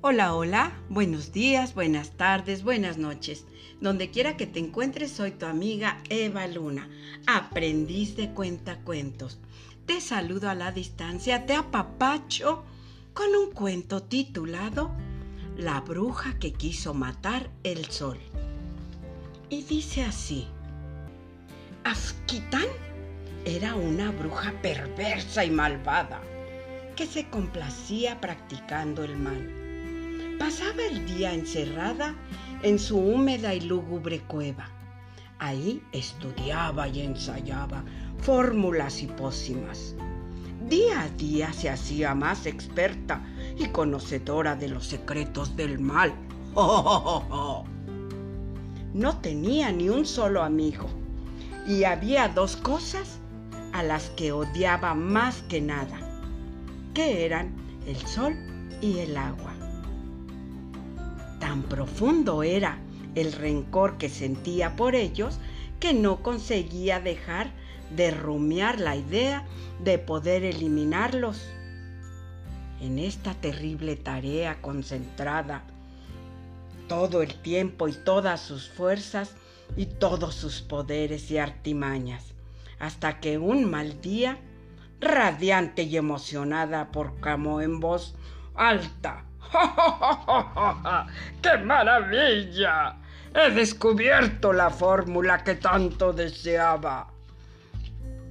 Hola, hola, buenos días, buenas tardes, buenas noches. Donde quiera que te encuentres, soy tu amiga Eva Luna, aprendiz de cuentacuentos. Te saludo a la distancia, te apapacho con un cuento titulado La bruja que quiso matar el sol. Y dice así: Afkitán era una bruja perversa y malvada que se complacía practicando el mal Pasaba el día encerrada en su húmeda y lúgubre cueva. Ahí estudiaba y ensayaba fórmulas y pócimas. Día a día se hacía más experta y conocedora de los secretos del mal. No tenía ni un solo amigo y había dos cosas a las que odiaba más que nada, que eran el sol y el agua. Tan profundo era el rencor que sentía por ellos que no conseguía dejar de rumiar la idea de poder eliminarlos. En esta terrible tarea concentrada, todo el tiempo y todas sus fuerzas y todos sus poderes y artimañas, hasta que un mal día, radiante y emocionada por Camo en voz alta, ¡Qué maravilla! He descubierto la fórmula que tanto deseaba.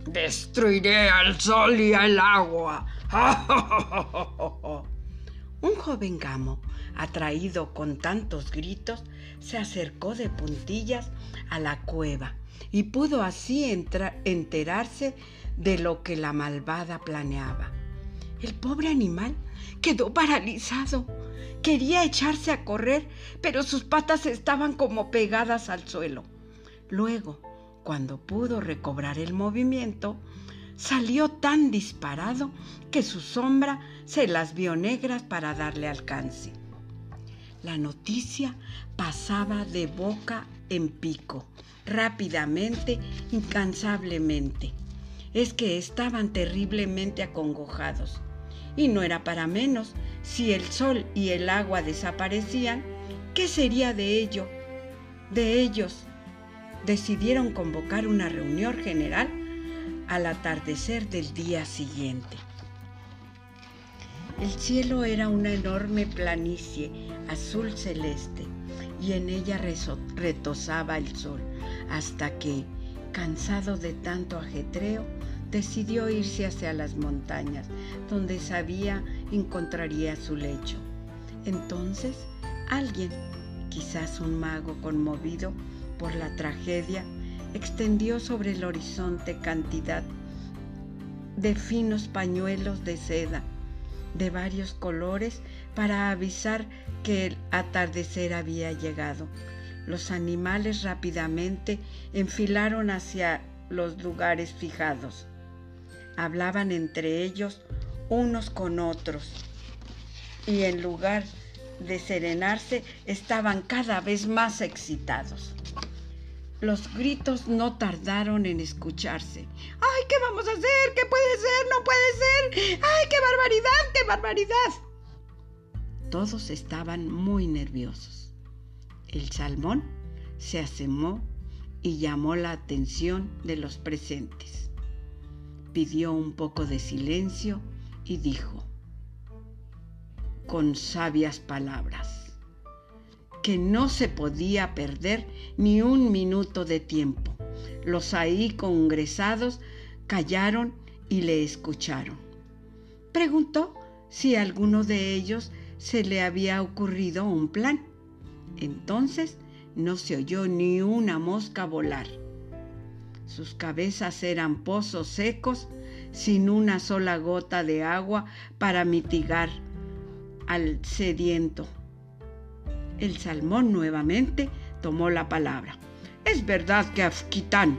Destruiré al sol y al agua. Un joven gamo, atraído con tantos gritos, se acercó de puntillas a la cueva y pudo así enterarse de lo que la malvada planeaba. El pobre animal quedó paralizado. Quería echarse a correr, pero sus patas estaban como pegadas al suelo. Luego, cuando pudo recobrar el movimiento, salió tan disparado que su sombra se las vio negras para darle alcance. La noticia pasaba de boca en pico, rápidamente, incansablemente. Es que estaban terriblemente acongojados. Y no era para menos, si el sol y el agua desaparecían, ¿qué sería de ello? De ellos. Decidieron convocar una reunión general al atardecer del día siguiente. El cielo era una enorme planicie azul celeste y en ella retosaba el sol hasta que, cansado de tanto ajetreo, decidió irse hacia las montañas, donde sabía encontraría su lecho. Entonces, alguien, quizás un mago conmovido por la tragedia, extendió sobre el horizonte cantidad de finos pañuelos de seda de varios colores para avisar que el atardecer había llegado. Los animales rápidamente enfilaron hacia los lugares fijados hablaban entre ellos unos con otros y en lugar de serenarse estaban cada vez más excitados. Los gritos no tardaron en escucharse. ¡Ay, qué vamos a hacer! ¿Qué puede ser? ¡No puede ser! ¡Ay, qué barbaridad! ¡Qué barbaridad! Todos estaban muy nerviosos. El salmón se asemó y llamó la atención de los presentes pidió un poco de silencio y dijo, con sabias palabras, que no se podía perder ni un minuto de tiempo. Los ahí congresados callaron y le escucharon. Preguntó si a alguno de ellos se le había ocurrido un plan. Entonces no se oyó ni una mosca volar. Sus cabezas eran pozos secos sin una sola gota de agua para mitigar al sediento. El salmón nuevamente tomó la palabra. Es verdad que Afkitán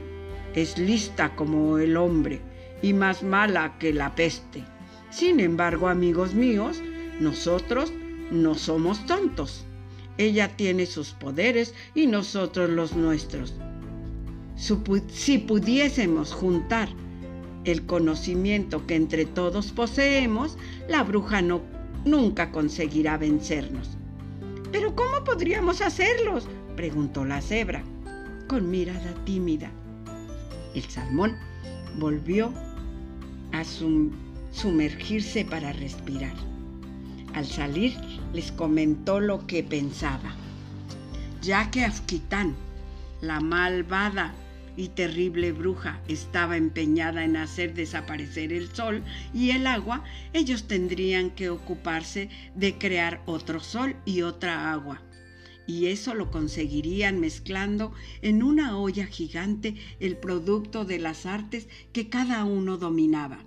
es lista como el hombre y más mala que la peste. Sin embargo, amigos míos, nosotros no somos tontos. Ella tiene sus poderes y nosotros los nuestros. Si pudiésemos juntar el conocimiento que entre todos poseemos, la bruja no nunca conseguirá vencernos. ¿Pero cómo podríamos hacerlos? preguntó la cebra, con mirada tímida. El salmón volvió a sumergirse para respirar. Al salir les comentó lo que pensaba, ya que Afquitán, la malvada y terrible bruja estaba empeñada en hacer desaparecer el sol y el agua, ellos tendrían que ocuparse de crear otro sol y otra agua. Y eso lo conseguirían mezclando en una olla gigante el producto de las artes que cada uno dominaba.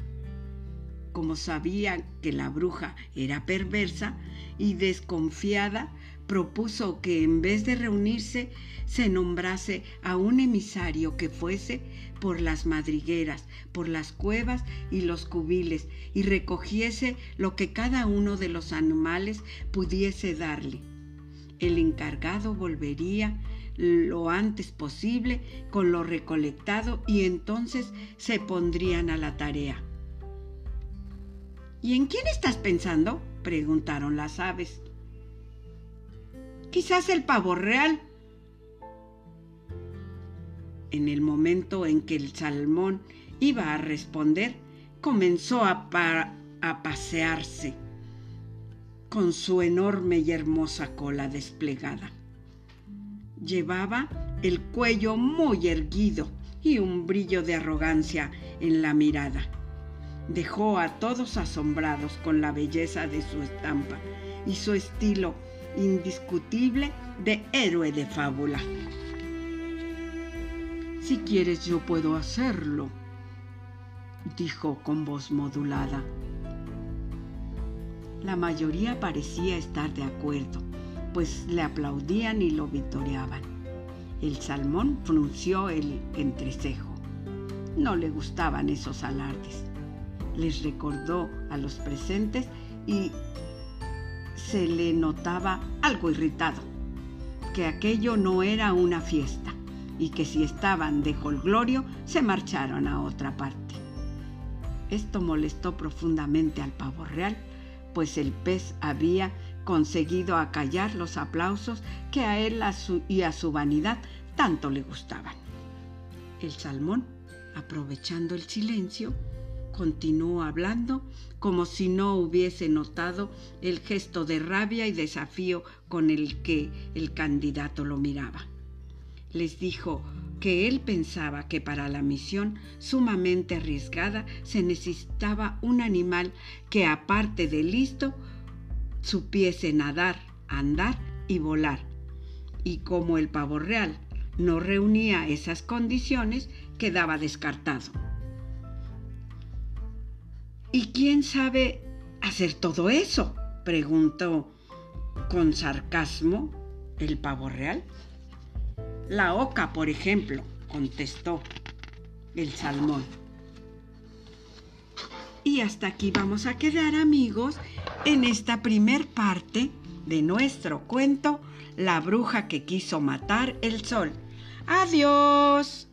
Como sabían que la bruja era perversa y desconfiada, propuso que en vez de reunirse se nombrase a un emisario que fuese por las madrigueras, por las cuevas y los cubiles y recogiese lo que cada uno de los animales pudiese darle. El encargado volvería lo antes posible con lo recolectado y entonces se pondrían a la tarea. ¿Y en quién estás pensando? preguntaron las aves. Quizás el pavo real. En el momento en que el salmón iba a responder, comenzó a, a pasearse con su enorme y hermosa cola desplegada. Llevaba el cuello muy erguido y un brillo de arrogancia en la mirada. Dejó a todos asombrados con la belleza de su estampa y su estilo indiscutible de héroe de fábula. Si quieres yo puedo hacerlo, dijo con voz modulada. La mayoría parecía estar de acuerdo, pues le aplaudían y lo vitoreaban. El salmón frunció el entrecejo. No le gustaban esos alardes. Les recordó a los presentes y se le notaba algo irritado, que aquello no era una fiesta y que si estaban de holglorio se marcharon a otra parte. Esto molestó profundamente al pavo real, pues el pez había conseguido acallar los aplausos que a él y a su vanidad tanto le gustaban. El salmón, aprovechando el silencio, continuó hablando como si no hubiese notado el gesto de rabia y desafío con el que el candidato lo miraba. Les dijo que él pensaba que para la misión sumamente arriesgada se necesitaba un animal que aparte de listo supiese nadar, andar y volar. Y como el pavo real no reunía esas condiciones, quedaba descartado. ¿Y quién sabe hacer todo eso? preguntó con sarcasmo el pavo real. La oca, por ejemplo, contestó el salmón. Y hasta aquí vamos a quedar amigos en esta primer parte de nuestro cuento La bruja que quiso matar el sol. Adiós.